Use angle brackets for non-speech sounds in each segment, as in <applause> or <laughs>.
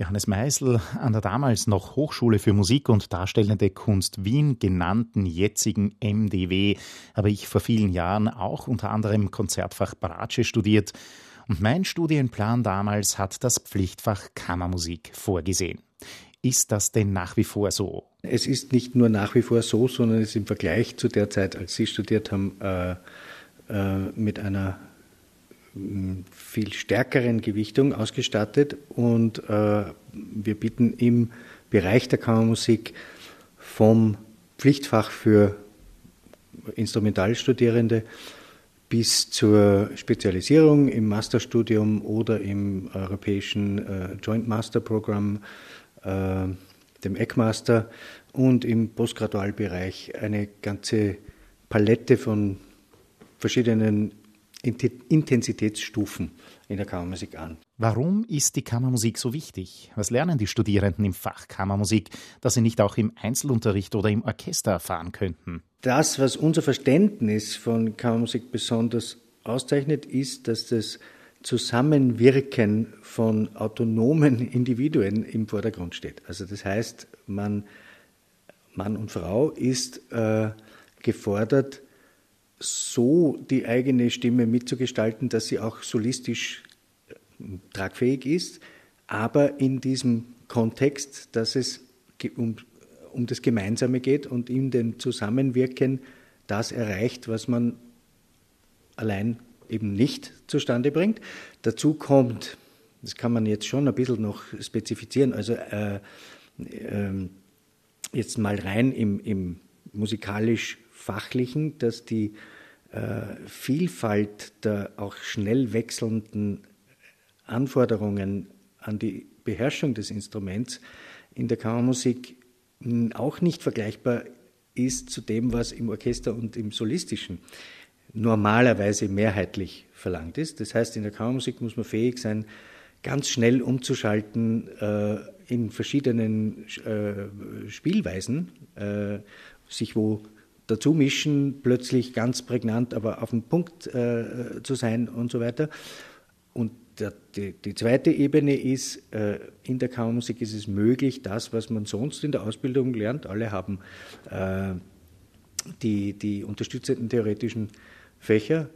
Johannes Meisel an der damals noch Hochschule für Musik und Darstellende Kunst Wien genannten jetzigen MDW habe ich vor vielen Jahren auch unter anderem Konzertfach Bratsche studiert und mein Studienplan damals hat das Pflichtfach Kammermusik vorgesehen. Ist das denn nach wie vor so? Es ist nicht nur nach wie vor so, sondern es ist im Vergleich zu der Zeit, als Sie studiert haben, äh, äh, mit einer viel stärkeren Gewichtung ausgestattet und äh, wir bieten im Bereich der Kammermusik vom Pflichtfach für Instrumentalstudierende bis zur Spezialisierung im Masterstudium oder im europäischen äh, Joint Master Programm, äh, dem ECMaster und im Postgradualbereich eine ganze Palette von verschiedenen Intensitätsstufen in der Kammermusik an. Warum ist die Kammermusik so wichtig? Was lernen die Studierenden im Fach Kammermusik, das sie nicht auch im Einzelunterricht oder im Orchester erfahren könnten? Das, was unser Verständnis von Kammermusik besonders auszeichnet, ist, dass das Zusammenwirken von autonomen <laughs> Individuen im Vordergrund steht. Also das heißt, man, Mann und Frau ist äh, gefordert, so die eigene Stimme mitzugestalten, dass sie auch solistisch äh, tragfähig ist, aber in diesem Kontext, dass es um, um das Gemeinsame geht und in dem Zusammenwirken das erreicht, was man allein eben nicht zustande bringt. Dazu kommt, das kann man jetzt schon ein bisschen noch spezifizieren, also äh, äh, jetzt mal rein im, im musikalisch Fachlichen, dass die äh, Vielfalt der auch schnell wechselnden Anforderungen an die Beherrschung des Instruments in der Kammermusik auch nicht vergleichbar ist zu dem, was im Orchester und im Solistischen normalerweise mehrheitlich verlangt ist. Das heißt, in der Kammermusik muss man fähig sein, ganz schnell umzuschalten äh, in verschiedenen äh, Spielweisen, äh, sich wo dazu mischen, plötzlich ganz prägnant, aber auf dem Punkt äh, zu sein und so weiter. Und der, die, die, zweite Ebene ist, äh, in der Kammermusik ist es möglich, das, was man sonst in der Ausbildung lernt, alle haben äh, die, die unterstützenden theoretischen Fächer,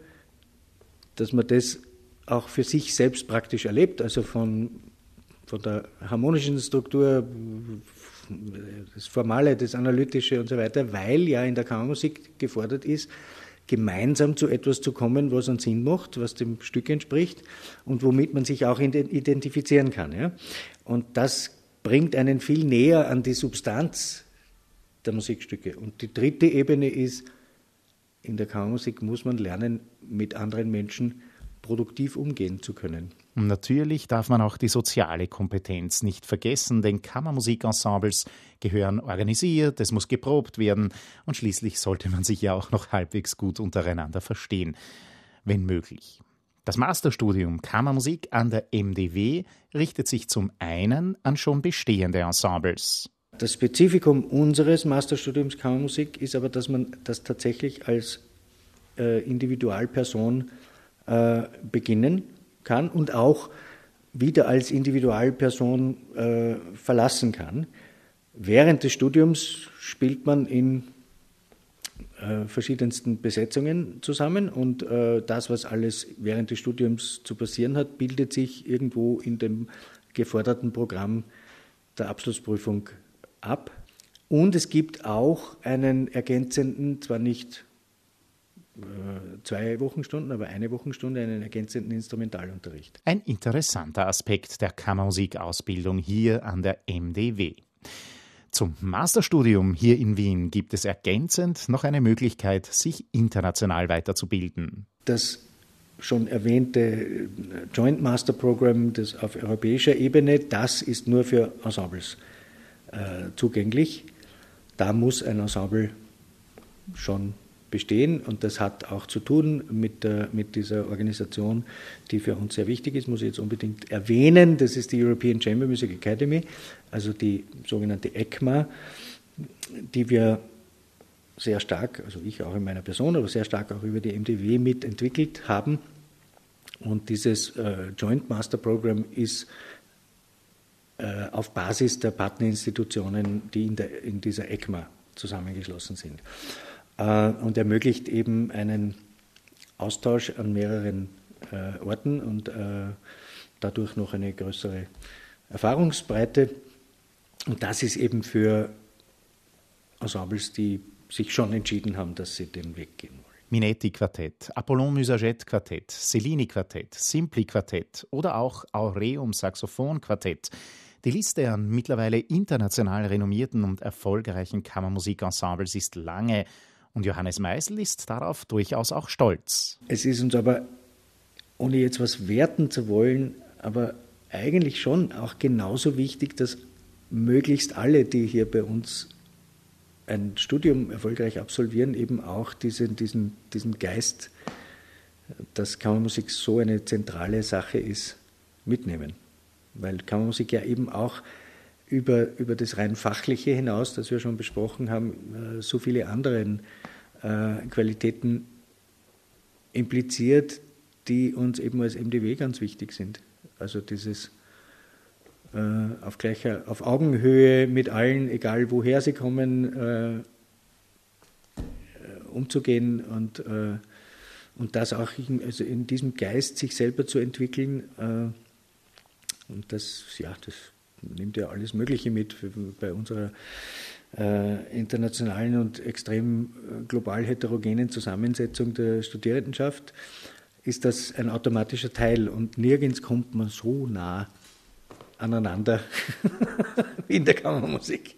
dass man das auch für sich selbst praktisch erlebt, also von, von der harmonischen Struktur, das Formale, das Analytische und so weiter, weil ja in der Kammermusik gefordert ist, gemeinsam zu etwas zu kommen, was einen Sinn macht, was dem Stück entspricht und womit man sich auch identifizieren kann. Ja? Und das bringt einen viel näher an die Substanz der Musikstücke. Und die dritte Ebene ist, in der Kammermusik muss man lernen, mit anderen Menschen produktiv umgehen zu können. Natürlich darf man auch die soziale Kompetenz nicht vergessen, denn Kammermusikensembles gehören organisiert, es muss geprobt werden und schließlich sollte man sich ja auch noch halbwegs gut untereinander verstehen, wenn möglich. Das Masterstudium Kammermusik an der MDW richtet sich zum einen an schon bestehende Ensembles. Das Spezifikum unseres Masterstudiums Kammermusik ist aber, dass man das tatsächlich als äh, Individualperson äh, beginnen kann und auch wieder als Individualperson äh, verlassen kann. Während des Studiums spielt man in äh, verschiedensten Besetzungen zusammen und äh, das, was alles während des Studiums zu passieren hat, bildet sich irgendwo in dem geforderten Programm der Abschlussprüfung ab. Und es gibt auch einen ergänzenden, zwar nicht zwei Wochenstunden, aber eine Wochenstunde einen ergänzenden Instrumentalunterricht. Ein interessanter Aspekt der Kammermusikausbildung hier an der MDW. Zum Masterstudium hier in Wien gibt es ergänzend noch eine Möglichkeit, sich international weiterzubilden. Das schon erwähnte Joint Master Program das auf europäischer Ebene, das ist nur für Ensembles äh, zugänglich. Da muss ein Ensemble schon bestehen und das hat auch zu tun mit, der, mit dieser Organisation, die für uns sehr wichtig ist, muss ich jetzt unbedingt erwähnen. Das ist die European Chamber Music Academy, also die sogenannte ECMA, die wir sehr stark, also ich auch in meiner Person, aber sehr stark auch über die MDW mitentwickelt haben. Und dieses äh, Joint Master Program ist äh, auf Basis der Partnerinstitutionen, die in, der, in dieser ECMA zusammengeschlossen sind. Äh, und ermöglicht eben einen Austausch an mehreren äh, Orten und dadurch noch eine größere Erfahrungsbreite. Und das ist eben für Ensembles, die sich schon entschieden haben, dass sie den Weg gehen wollen. Minetti Quartett, Apollon Musaget Quartett, Cellini Quartett, Simpli Quartett oder auch Aureum Saxophon Quartett. Die Liste an mittlerweile international renommierten und erfolgreichen Kammermusikensembles ist lange und Johannes Meisel ist darauf durchaus auch stolz. Es ist uns aber, ohne jetzt was werten zu wollen, aber eigentlich schon auch genauso wichtig, dass möglichst alle, die hier bei uns ein Studium erfolgreich absolvieren, eben auch diesen, diesen, diesen Geist, dass Kammermusik so eine zentrale Sache ist, mitnehmen. Weil Kammermusik ja eben auch über, über das rein fachliche hinaus, das wir schon besprochen haben, äh, so viele andere äh, Qualitäten impliziert, die uns eben als MDW ganz wichtig sind. Also dieses äh, auf, gleicher, auf Augenhöhe mit allen, egal woher sie kommen, umzugehen und, und das auch in, also in diesem Geist sich selber zu entwickeln. Und das, ja, das nimmt ja alles Mögliche mit bei unserer äh, internationalen und extrem global heterogenen Zusammensetzung der Studierendenschaft ist das ein automatischer Teil und nirgends kommt man so nah aneinander <laughs> wie in der Kammermusik.